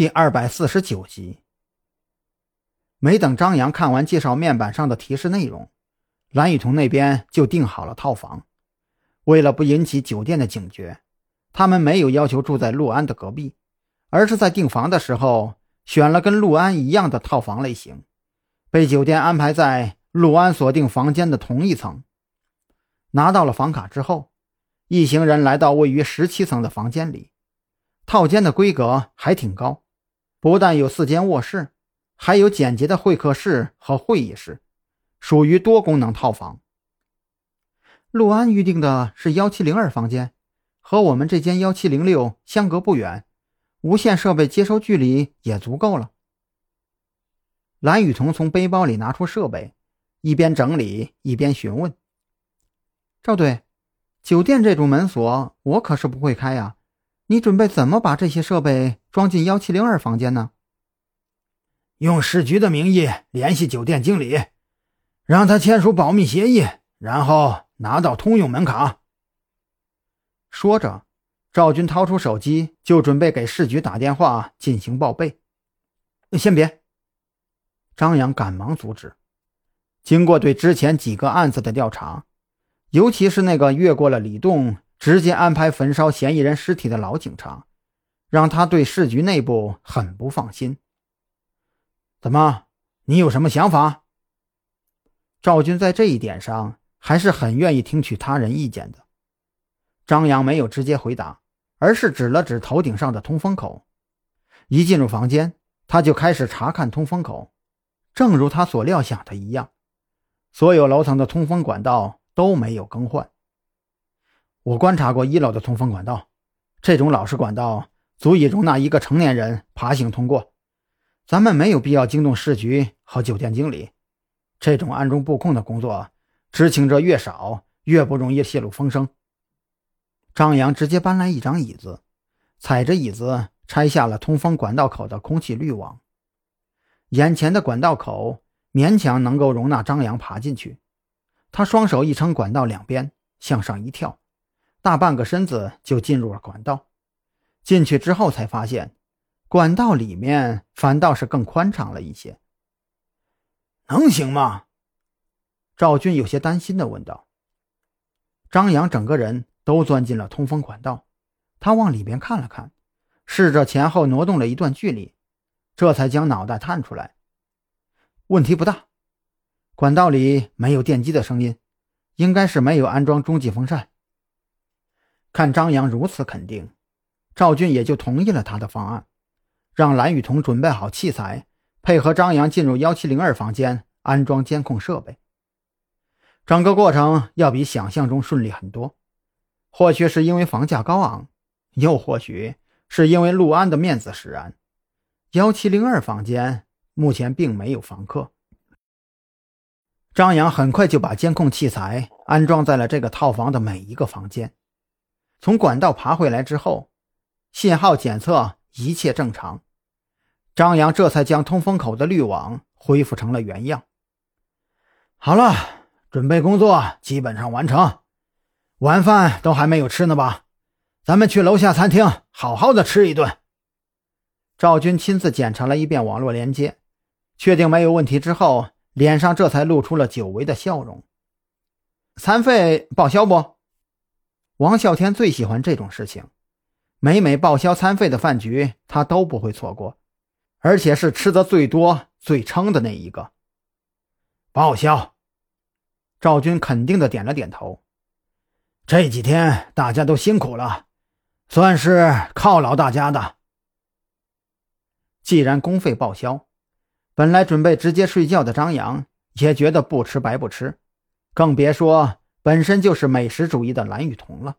第二百四十九集。没等张扬看完介绍面板上的提示内容，蓝雨桐那边就订好了套房。为了不引起酒店的警觉，他们没有要求住在陆安的隔壁，而是在订房的时候选了跟陆安一样的套房类型，被酒店安排在陆安锁定房间的同一层。拿到了房卡之后，一行人来到位于十七层的房间里，套间的规格还挺高。不但有四间卧室，还有简洁的会客室和会议室，属于多功能套房。陆安预定的是幺七零二房间，和我们这间幺七零六相隔不远，无线设备接收距离也足够了。蓝雨桐从背包里拿出设备，一边整理一边询问：“赵队，酒店这种门锁我可是不会开呀。”你准备怎么把这些设备装进幺七零二房间呢？用市局的名义联系酒店经理，让他签署保密协议，然后拿到通用门卡。说着，赵军掏出手机，就准备给市局打电话进行报备。先别，张扬赶忙阻止。经过对之前几个案子的调查，尤其是那个越过了李栋。直接安排焚烧嫌疑人尸体的老警察，让他对市局内部很不放心。怎么，你有什么想法？赵军在这一点上还是很愿意听取他人意见的。张扬没有直接回答，而是指了指头顶上的通风口。一进入房间，他就开始查看通风口。正如他所料想的一样，所有楼层的通风管道都没有更换。我观察过一楼的通风管道，这种老式管道足以容纳一个成年人爬行通过。咱们没有必要惊动市局和酒店经理。这种暗中布控的工作，知情者越少，越不容易泄露风声。张扬直接搬来一张椅子，踩着椅子拆下了通风管道口的空气滤网。眼前的管道口勉强能够容纳张扬爬进去。他双手一撑管道两边，向上一跳。大半个身子就进入了管道，进去之后才发现，管道里面反倒是更宽敞了一些。能行吗？赵俊有些担心的问道。张扬整个人都钻进了通风管道，他往里边看了看，试着前后挪动了一段距离，这才将脑袋探出来。问题不大，管道里没有电机的声音，应该是没有安装中继风扇。看张扬如此肯定，赵俊也就同意了他的方案，让蓝雨桐准备好器材，配合张扬进入幺七零二房间安装监控设备。整个过程要比想象中顺利很多，或许是因为房价高昂，又或许是因为陆安的面子使然。幺七零二房间目前并没有房客。张扬很快就把监控器材安装在了这个套房的每一个房间。从管道爬回来之后，信号检测一切正常，张扬这才将通风口的滤网恢复成了原样。好了，准备工作基本上完成，晚饭都还没有吃呢吧？咱们去楼下餐厅好好的吃一顿。赵军亲自检查了一遍网络连接，确定没有问题之后，脸上这才露出了久违的笑容。餐费报销不？王啸天最喜欢这种事情，每每报销餐费的饭局，他都不会错过，而且是吃的最多、最撑的那一个。报销。赵军肯定的点了点头。这几天大家都辛苦了，算是犒劳大家的。既然公费报销，本来准备直接睡觉的张扬也觉得不吃白不吃，更别说。本身就是美食主义的蓝雨桐了。